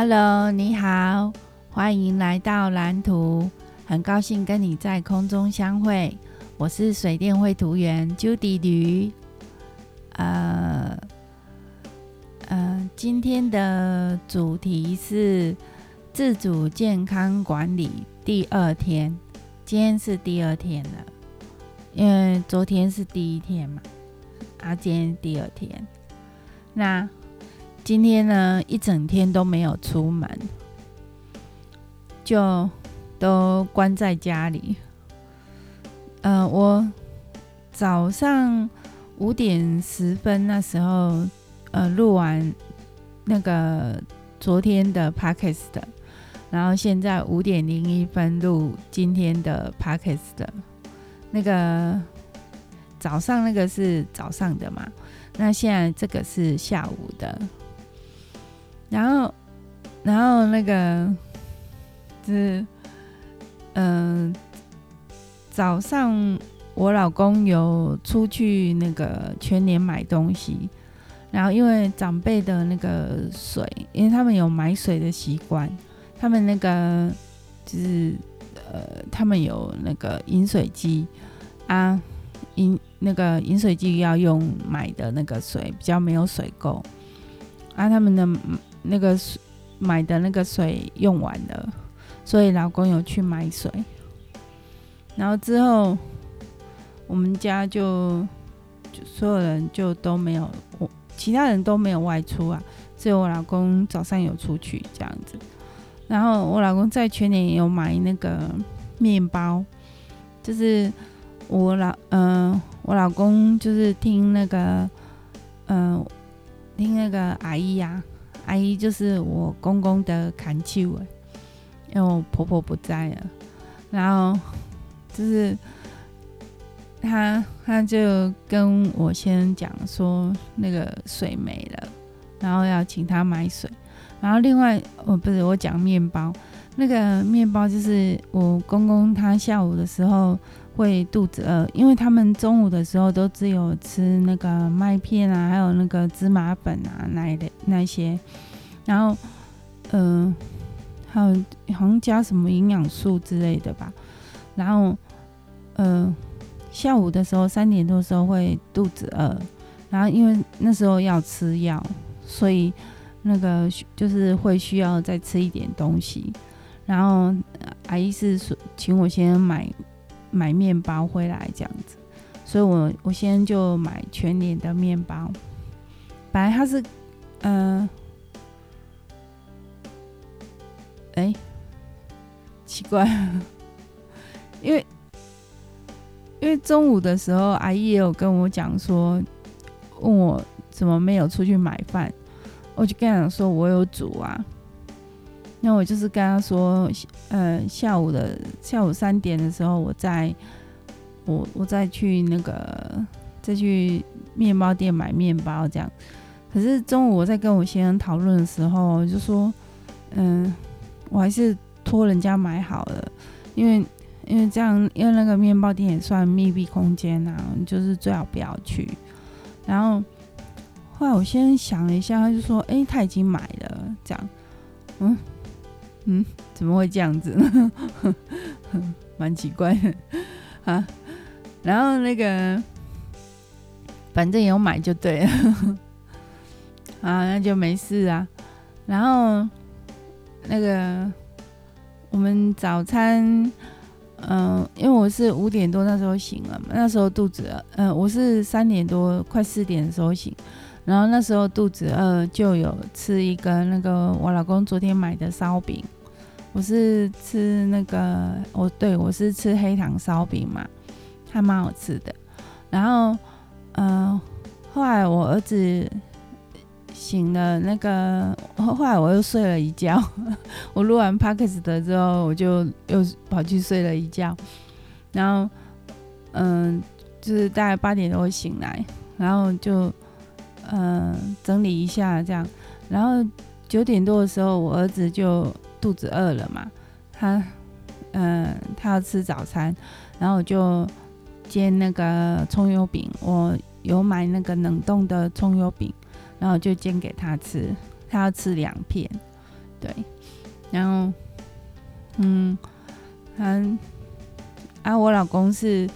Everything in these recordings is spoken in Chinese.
Hello，你好，欢迎来到蓝图，很高兴跟你在空中相会。我是水电绘图员 Judy 吕。呃，呃，今天的主题是自主健康管理第二天，今天是第二天了，因为昨天是第一天嘛，啊，今天第二天，那。今天呢，一整天都没有出门，就都关在家里。呃，我早上五点十分那时候，呃，录完那个昨天的 podcast 的，然后现在五点零一分录今天的 podcast 的。那个早上那个是早上的嘛？那现在这个是下午的。然后，然后那个就是，嗯、早上我老公有出去那个全年买东西，然后因为长辈的那个水，因为他们有买水的习惯，他们那个就是呃，他们有那个饮水机啊，饮那个饮水机要用买的那个水，比较没有水垢啊，他们的。那个水买的那个水用完了，所以老公有去买水。然后之后，我们家就就所有人就都没有，我其他人都没有外出啊，只有我老公早上有出去这样子。然后我老公在全年有买那个面包，就是我老嗯、我老公就是听那个嗯、听那个阿姨呀、啊。阿姨就是我公公的看守，因为我婆婆不在了，然后就是他他就跟我先讲说那个水没了，然后要请他买水，然后另外哦不是我讲面包，那个面包就是我公公他下午的时候会肚子饿，因为他们中午的时候都只有吃那个麦片啊，还有那个芝麻粉啊那一类那些。然后，嗯、还有好像加什么营养素之类的吧。然后，嗯、下午的时候三点多的时候会肚子饿，然后因为那时候要吃药，所以那个就是会需要再吃一点东西。然后阿姨是说请我先买买面包回来这样子，所以我我先就买全年的面包。本来它是，嗯、呃。哎，奇怪，因为因为中午的时候，阿姨也有跟我讲说，问我怎么没有出去买饭，我就跟她说，我有煮啊。那我就是跟他说，呃，下午的下午三点的时候，我再我我再去那个再去面包店买面包这样。可是中午我在跟我先生讨论的时候，就说，嗯、我还是托人家买好了，因为因为这样，因为那个面包店也算密闭空间、啊，就是最好不要去。然后后来我先想了一下，他就说：“哎、他已经买了。”这样，嗯嗯，怎么会这样子呢？蛮奇怪的 啊。然后那个反正有买就对了，啊，那就没事啊。然后。那个，我们早餐，嗯、因为我是五点多那时候醒了嘛，那时候肚子饿，嗯、我是三点多快四点的时候醒，然后那时候肚子饿，就有吃一个那个我老公昨天买的烧饼，我是吃那个，我对我是吃黑糖烧饼嘛，还蛮好吃的，然后，嗯、后来我儿子。醒了，那个后来我又睡了一觉。我录完 podcast 的之后，我就又跑去睡了一觉。然后，嗯，就是大概八点多醒来，然后就嗯整理一下这样。然后九点多的时候，我儿子就肚子饿了嘛，他嗯他要吃早餐，然后我就煎那个葱油饼。我有买那个冷冻的葱油饼。然后就煎给他吃，他要吃两片，对，然后嗯，他啊，我老公是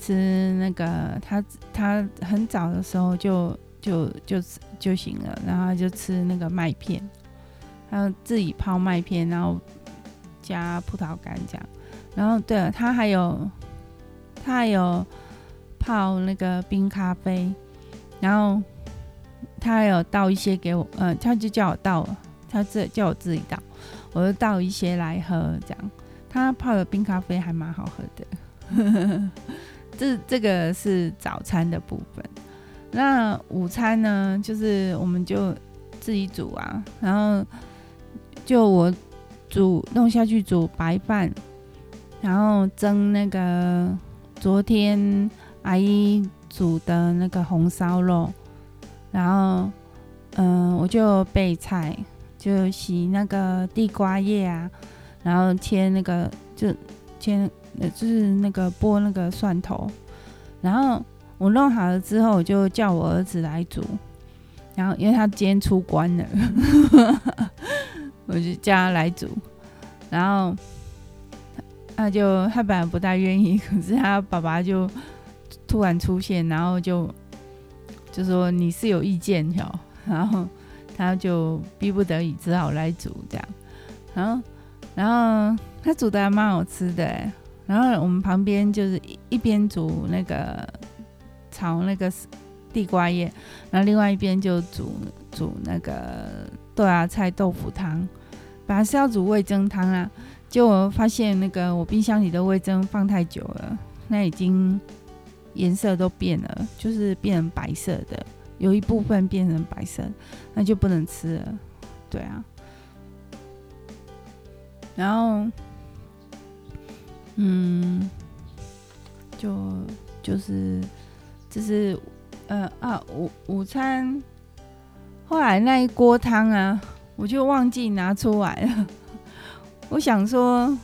吃那个，他他很早的时候就就就就行了，然后就吃那个麦片，他自己泡麦片，然后加葡萄干这样，然后对了，他还有他还有泡那个冰咖啡，然后他还有倒一些给我，嗯、呃，他就叫我倒，他自叫我自己倒，我就倒一些来喝这样。他泡的冰咖啡还蛮好喝的，这这个是早餐的部分。那午餐呢，就是我们就自己煮啊，然后就我煮弄下去煮白饭，然后蒸那个昨天阿姨煮的那个红烧肉，然后嗯、我就备菜，就洗那个地瓜叶啊。然后切那个就切就是那个剥那个蒜头，然后我弄好了之后，我就叫我儿子来煮。然后因为他今天出关了，我就叫他来煮。然后他就他本来不大愿意，可是他爸爸就突然出现，然后就就说你是有意见哟，然后他就逼不得已只好来煮这样，然后。然后他煮的还蛮好吃的，然后我们旁边就是一边煮那个炒那个地瓜叶，然后另外一边就煮煮那个豆芽菜豆腐汤，本来是要煮味噌汤啊，结果发现那个我冰箱里的味噌放太久了，那已经颜色都变了，就是变成白色的，有一部分变成白色，那就不能吃了，对啊。然后，嗯，就就是就是呃啊午午餐，后来那一锅汤啊，我就忘记拿出来了。我想说，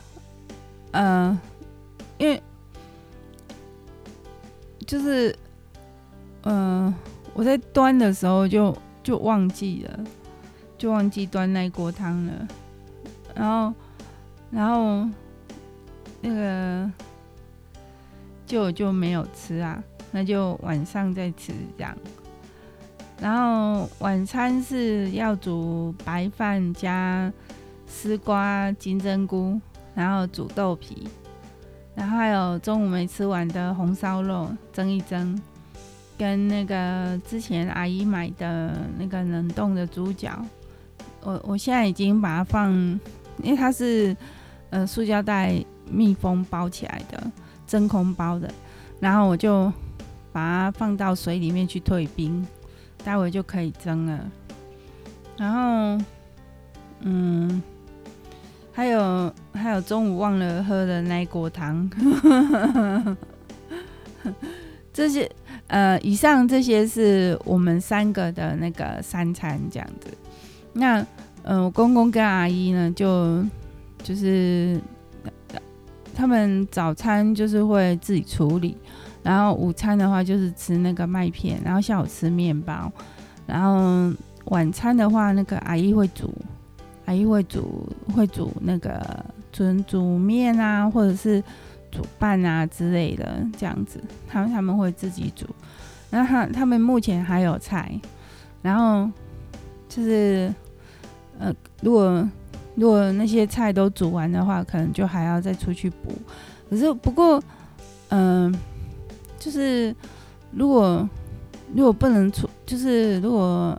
呃，因为就是嗯、呃，我在端的时候就就忘记了，就忘记端那一锅汤了，然后。然后那个就就没有吃啊，那就晚上再吃这样。然后晚餐是要煮白饭加丝瓜、金针菇，然后煮豆皮，然后还有中午没吃完的红烧肉蒸一蒸，跟那个之前阿姨买的那个冷冻的猪脚，我我现在已经把它放，因为它是。呃，塑胶袋密封包起来的，真空包的，然后我就把它放到水里面去退冰，待会就可以蒸了。然后，嗯，还有还有中午忘了喝的那一锅汤，这些呃，以上这些是我们三个的那个三餐这样子。那呃，我公公跟阿姨呢就。就是他们早餐就是会自己处理，然后午餐的话就是吃那个麦片，然后下午吃面包，然后晚餐的话那个阿姨会煮，阿姨会煮会煮那个煮煮面啊，或者是煮饭啊之类的这样子，他们他们会自己煮，然后他他们目前还有菜，然后就是呃如果。如果那些菜都煮完的话，可能就还要再出去补。可是不过，嗯、就是如果如果不能出，就是如果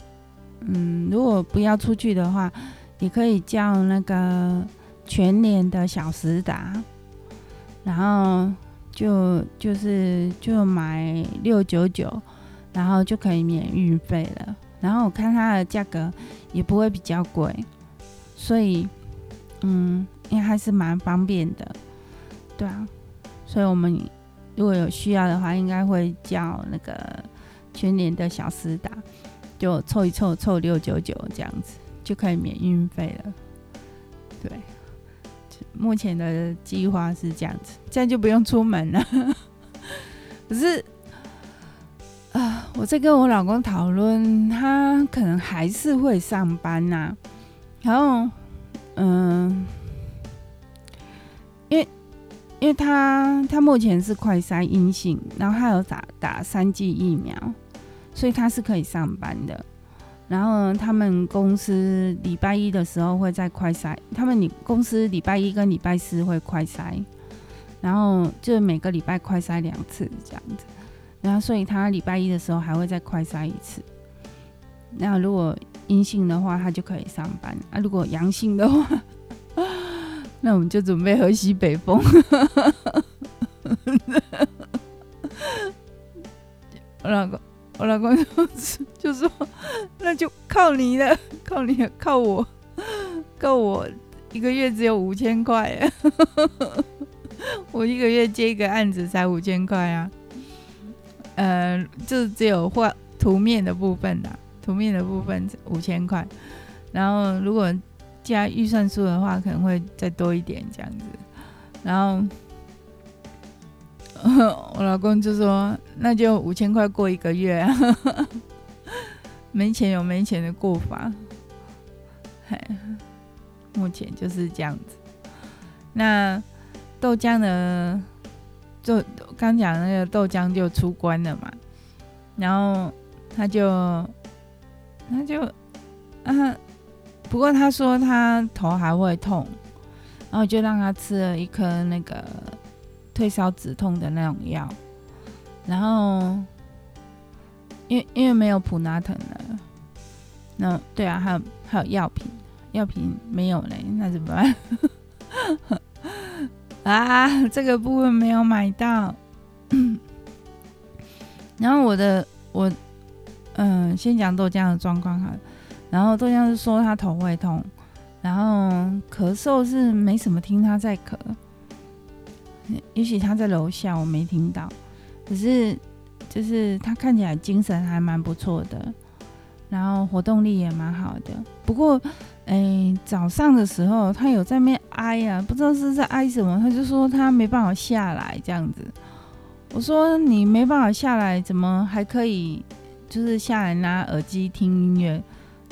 嗯如果不要出去的话，也可以叫那个全年的小时达，然后就就是就买六九九，然后就可以免运费了。然后我看它的价格也不会比较贵。所以，嗯，应该还是蛮方便的，对啊。所以我们如果有需要的话，应该会叫那个全联的小时达，就凑一凑，凑六九九这样子，就可以免运费了。对，目前的计划是这样子，这样就不用出门了。可是，啊、我在跟我老公讨论，他可能还是会上班呐、然后嗯，因为因为他他目前是快筛阴性，然后他有打打三剂疫苗，所以他是可以上班的。然后他们公司礼拜一的时候会再快筛，他们你公司礼拜一跟礼拜四会快筛，然后就每个礼拜快筛两次这样子。然后所以他礼拜一的时候还会再快筛一次。那如果阴性的话，他就可以上班啊；如果阳性的话，那我们就准备喝西北风。我老公。我老公就就说：“那就靠你了，靠你，靠我，靠我，一个月只有五千块，我一个月接一个案子才五千块啊，呃，就只有画图面的部分啦，图面的部分五千块，然后如果加预算书的话，可能会再多一点这样子，然后。”我老公就说：“那就五千块过一个月啊，没钱有没钱的过法。嘿，目前就是这样子。那豆浆呢？就刚讲那个豆浆就出关了嘛，然后他就他就啊，不过他说他头还会痛，然后就让他吃了一颗那个。”退烧止痛的那种药，然后因为因为没有普拿疼了，那对啊，还有还有药品，药品没有嘞，那怎么办？啊，这个部分没有买到。然后我的我嗯，先讲豆浆的状况哈，然后豆浆是说他头会痛，然后咳嗽是没什么听他在咳。也许他在楼下，我没听到。可是，就是他看起来精神还蛮不错的，然后活动力也蛮好的。不过，哎、早上的时候他有在那边哀啊，不知道是在哀什么。他就说他没办法下来这样子。我说你没办法下来，怎么还可以就是下来拿耳机听音乐？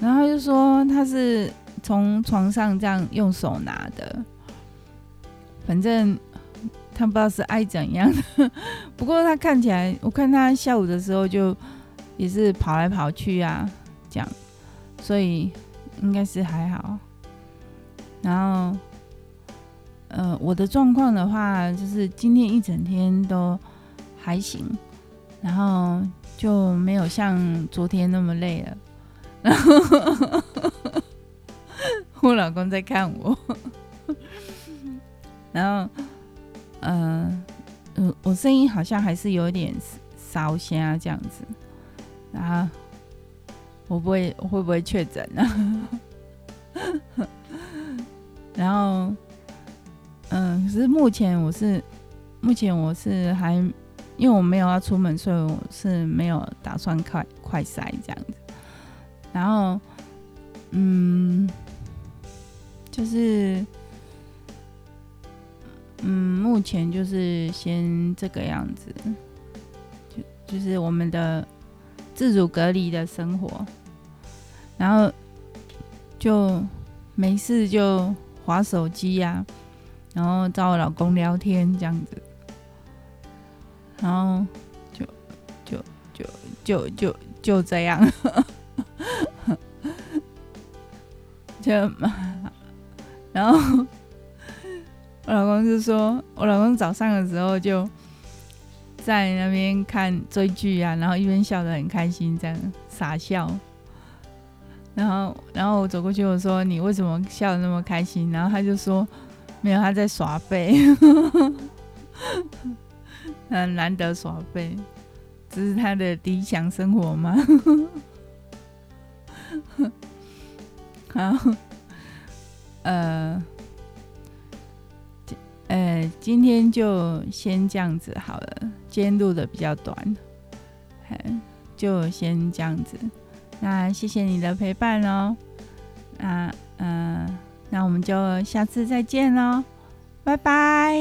然后就说他是从床上这样用手拿的，反正。他不知道是爱怎样的，不过他看起来，我看他下午的时候就也是跑来跑去啊，这样，所以应该是还好。然后，呃，我的状况的话，就是今天一整天都还行，然后就没有像昨天那么累了。然后，我老公在看我，然后。嗯，嗯，我声音好像还是有点烧声这样子，然后我不会，我会不会确诊呢？然后，嗯，可是目前我是，目前我是还，因为我没有要出门，所以我是没有打算快快筛这样子。然后，嗯，就是。嗯，目前就是先这个样子，就就是我们的自主隔离的生活，然后就没事就划手机呀，然后找我老公聊天这样子，然后就就就就就就这样，就然后。我老公就说，我老公早上的时候就在那边看追剧啊，然后一边笑得很开心，这样傻笑。然后，然后我走过去，我说：“你为什么笑得那么开心？”然后他就说：“没有，他在耍废，很难得耍废，这是他的理想生活吗？”好，呃。呃，今天就先这样子好了。今天录的比较短，就先这样子。那谢谢你的陪伴哦。那嗯、呃，那我们就下次再见喽，拜拜。